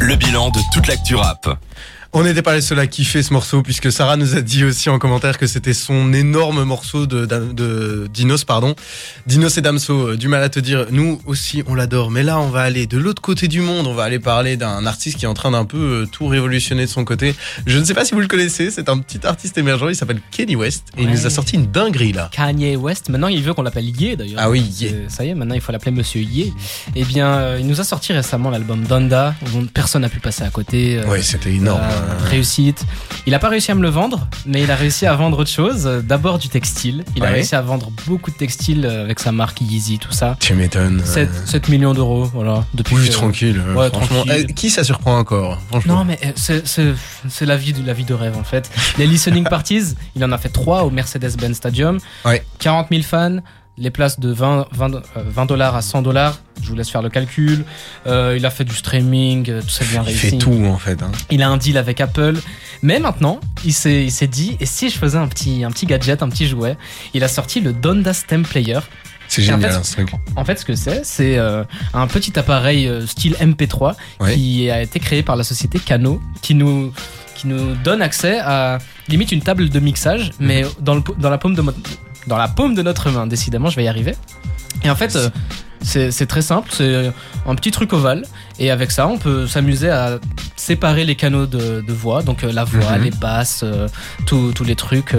Le bilan de toute l'actu rap. On n'était pas les seuls à kiffer ce morceau puisque Sarah nous a dit aussi en commentaire que c'était son énorme morceau de, de, Dinos, pardon. Dinos et Damso, euh, du mal à te dire. Nous aussi, on l'adore. Mais là, on va aller de l'autre côté du monde. On va aller parler d'un artiste qui est en train d'un peu euh, tout révolutionner de son côté. Je ne sais pas si vous le connaissez. C'est un petit artiste émergent. Il s'appelle Kenny West et il nous a sorti une dinguerie là. Kanye West. Maintenant, il veut qu'on l'appelle Ye d'ailleurs. Ah oui, Ye. Ça y est, maintenant il faut l'appeler Monsieur Ye. Eh bien, euh, il nous a sorti récemment l'album Donda, dont personne n'a pu passer à côté. oui, c'était énorme. Réussite. Il n'a pas réussi à me le vendre, mais il a réussi à vendre autre chose. D'abord du textile. Il a réussi à vendre beaucoup de textiles avec sa marque Yeezy, tout ça. Tu m'étonnes. 7, millions d'euros, voilà. Depuis oui, tranquille. Ouais, tranquille. Eh, qui ça surprend encore Non, mais c'est la vie, de, la vie de rêve en fait. Les listening parties, il en a fait 3 au Mercedes-Benz Stadium. Ouais. 40 000 fans les places de 20, 20, 20 dollars à 100 dollars. Je vous laisse faire le calcul. Euh, il a fait du streaming, euh, tout ça bien réussi. Il fait tout en fait. Hein. Il a un deal avec Apple. Mais maintenant, il s'est dit, et si je faisais un petit, un petit gadget, un petit jouet? Il a sorti le Donda Stem Player. C'est génial en fait, ce truc. En fait, ce que c'est, c'est euh, un petit appareil style MP3 qui a été créé par la société Cano, qui nous qui nous donne accès à limite une table de mixage, mhm. mais dans, le, dans la paume de dans la paume de notre main. Décidément, je vais y arriver. Et en fait, euh, c'est très simple, c'est un petit truc ovale. Et avec ça, on peut s'amuser à séparer les canaux de, voix, donc euh, la voix, mhm. les basses, euh, tous les trucs,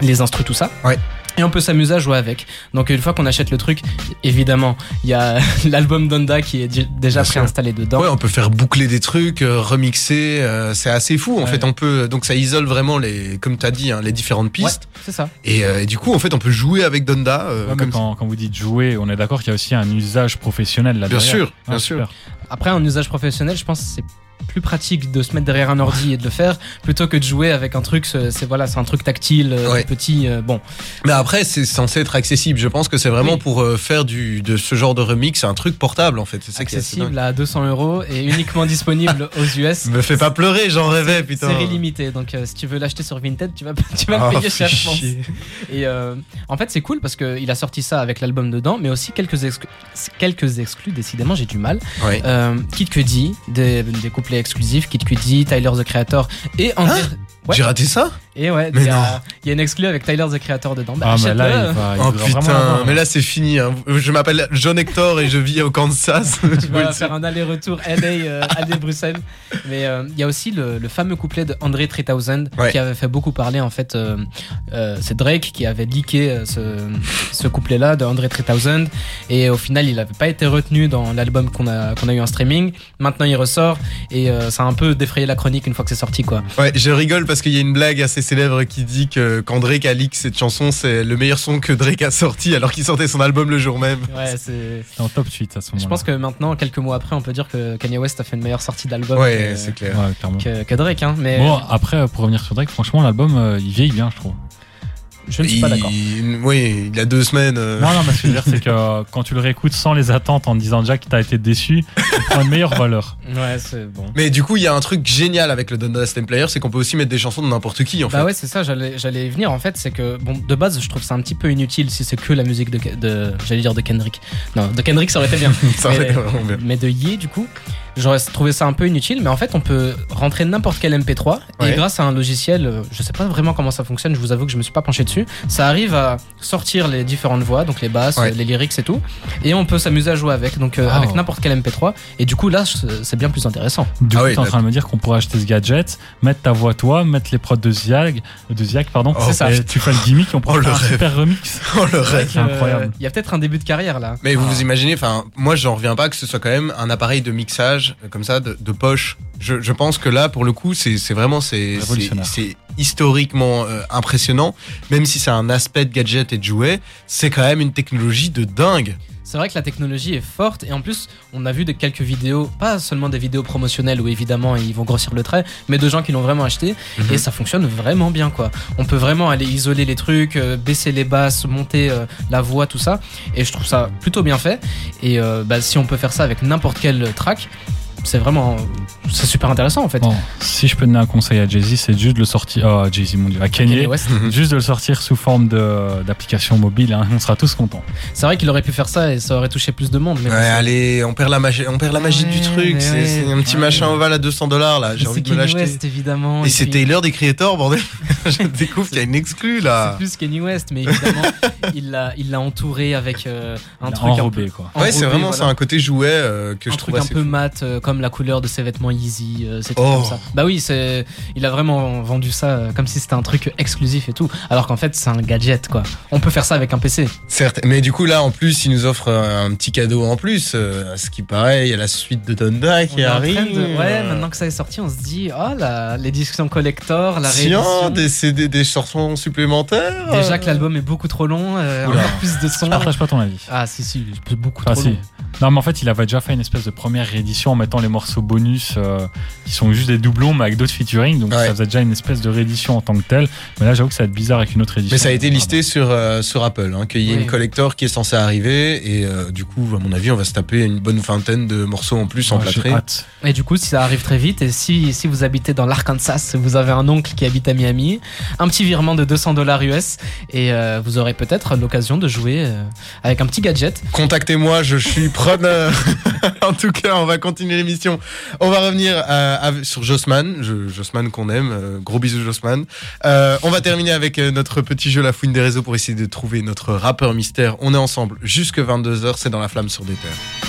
les instrus, tout ça. Ouais et on peut s'amuser à jouer avec. Donc une fois qu'on achète le truc, évidemment, il y a l'album Donda qui est déjà préinstallé dedans. Ouais, on peut faire boucler des trucs, euh, remixer, euh, c'est assez fou. En fait, on peut donc ça isole vraiment les, comme tu as dit, hein, les différentes pistes. c'est ça. Euh, et, du coup, en fait, on peut jouer avec Donda. comme quand, quand, vous dites jouer, on est d'accord qu'il y a aussi un usage professionnel là. Bien sûr, bien ah, sûr. Après, un usage professionnel, je pense, c'est plus pratique de se mettre derrière un ordi et de le faire plutôt que de jouer avec un truc c'est voilà c'est un truc tactile euh, petit euh, bon. Mais après c'est censé être accessible. Je pense que c'est vraiment pour euh, faire du de ce genre de remix c'est un truc portable en fait. C'est accessible à 200 euros et uniquement disponible aux US me fais pas pleurer j'en rêvais putain. série limitée. Donc si tu veux l'acheter sur Vinted tu vas tu vas le oh, payer cher je pense. et en fait c'est cool parce que il a sorti ça avec l'album dedans mais aussi quelques exclus quelques exclus décidément j'ai du mal. Ouais. Kid Cudi des, des couplets exclusifs Kid Cudi Tyler the Creator et André hein j'ai raté ça? Et ouais, il y, a une exclue avec Tyler the Creator dedans. Bah, ah, mais là, oh putain, mais là c'est fini. Hein. Je m'appelle John Hector et je vis au Kansas. tu vas faire un aller-retour LA, euh, Bruxelles. Mais euh, il y a aussi le, fameux couplet de André 3000 qui avait fait beaucoup parler en fait. Euh, euh, c'est Drake qui avait leaké ce, ce couplet-là de André 3000 et au final il n'avait pas été retenu dans l'album qu'on a, qu'on a eu en streaming. Maintenant il ressort et ça a un peu défrayé la chronique une fois que c'est sorti quoi. Ouais, je rigole parce qu'il y a une blague assez célèbre qui dit que quand Drake a leak cette chanson, c'est le meilleur son que Drake a sorti alors qu'il sortait son album le jour même. Ouais, c'est en top suite à ce moment. Je pense que maintenant, quelques mois après, on peut dire que Kanye West a fait une meilleure sortie d'album ouais, que, clair. que, Drake. Hein, mais... Bon, après, pour revenir sur Drake, franchement, l'album, euh, il vieillit bien, je trouve. Je ne suis pas d'accord. Oui, il y a deux semaines. Euh. Non, non, mais ce que je veux dire, c'est que euh, quand tu le réécoutes sans les attentes en disant déjà que t'as été déçu, tu prends une meilleure valeur. Ouais, c'est bon. Mais du coup, il y a un truc génial avec le Donda Stem Player, c'est qu'on peut aussi mettre des chansons de n'importe qui en bah fait. Bah ouais, c'est ça, j'allais y venir en fait. C'est que, bon, de base, je trouve ça un petit peu inutile si c'est que la musique de, de j'allais dire de Kendrick. Non, de Kendrick, ça aurait été bien. ça aurait été vraiment bien. Mais de Ye, du coup, J'aurais trouvé ça un peu inutile, mais en fait, on peut rentrer n'importe quel MP3 et grâce à un logiciel, euh, je sais pas vraiment comment ça fonctionne, je vous avoue que je me suis pas penché dessus, ça arrive à sortir les différentes voix, donc les basses, les lyrics et tout, et on peut s'amuser à jouer avec, donc euh, avec n'importe quel MP3, et du coup là, c'est bien plus intéressant. Du ah coup, t'es en train de me dire qu'on pourrait acheter ce gadget, mettre ta voix toi, mettre les prods de Ziag, de Ziag pardon, oh, c'est ça. Et tu fais le gimmick, on oh, faire un super remix. Oh le rêve, c'est incroyable. Il y a peut-être un début de carrière là. Mais vous vous imaginez, enfin, moi j'en reviens pas que ce soit quand même un appareil de mixage comme ça de, de poche. Je, je, pense que là, pour le coup, c'est vraiment c'est historiquement euh, impressionnant. Même si c'est un aspect de gadget et de jouet, c'est quand même une technologie de dingue. C'est vrai que la technologie est forte et en plus on a vu de quelques vidéos, pas seulement des vidéos promotionnelles où évidemment ils vont grossir le trait, mais de gens qui l'ont vraiment acheté mhm. et ça fonctionne vraiment bien quoi. On peut vraiment aller isoler les trucs, euh, baisser les basses, monter euh, la voix, tout ça et je trouve ça plutôt bien fait et bah, si on peut faire ça avec n'importe quel track, c'est vraiment c'est super intéressant en fait. Bon, si je peux donner un conseil à Jay-Z, c'est juste de le sortir. Oh, Jay-Z, mon dieu, à Kanye. Kanye West. Juste de le sortir sous forme de- d'application mobile, hein, on sera tous contents. C'est vrai qu'il aurait pu faire ça et ça aurait touché plus de monde. Mais Ouais, c'est- allez, on perd la magie, on perd la magie Ouais, du truc. C'est ouais. c'est un petit Ouais. machin ovale à 200 dollars là. J'ai c'est envie de me Kanye l'acheter. West évidemment. Et c'est puis- Taylor des Creators, bordel. Je découvre qu'il y a une exclue C'est là. plus Kanye West, mais évidemment, il l'a, il l'a entouré avec euh, un truc un peu, enrobé, quoi. Ouais, c'est vraiment voilà. c'est un côté jouet euh, que un je trouve un peu mat, euh, comme la couleur de ses vêtements Yeezy, euh, c'est Oh. comme ça. Bah oui, c'est, il a vraiment vendu ça euh, comme si c'était un truc exclusif et tout, alors qu'en fait c'est un gadget quoi. On peut faire ça avec un PC. Certes, mais du coup là en plus il nous offre un petit cadeau en plus, euh, à ce qui paraît il y a la suite de Donda On qui arrive. de- Ouais, maintenant que ça est sorti, on se dit, oh la, l'édition collector, la Tiens, réédition. des CD, des chansons supplémentaires. Déjà que l'album est beaucoup trop long, euh, encore plus de Je son. partage pas ton avis. Ah si si, beaucoup Ah, trop si. long. Non, mais en fait, il avait déjà fait une espèce de première réédition en mettant les morceaux bonus euh, qui sont juste des doublons, mais avec d'autres featuring. Donc, Ouais. ça faisait déjà une espèce de réédition en tant que telle. Mais là, j'avoue que ça va être bizarre avec une autre édition. Mais ça a été listé sur, euh, sur Apple, hein, qu'il y ait Oui. une collector qui est censée arriver et euh, du coup à mon avis on va se taper une bonne vingtaine de morceaux en plus en Ouais, plâtré. Et du coup, si ça arrive très vite, et si, si vous habitez dans l'Arkansas, vous avez un oncle qui habite à Miami, un petit virement de 200 dollars US, et euh, vous aurez peut-être l'occasion de jouer euh, avec un petit gadget. Contactez-moi, je suis en tout cas, on va continuer l'émission. On va revenir euh, sur Jossman, Je- Jossman qu'on aime. euh, gros bisous Jossman. Euh, on va terminer avec notre petit jeu La fouine des réseaux pour essayer de trouver notre rappeur mystère. On est ensemble jusque 22h, c'est dans la flamme sur des terres.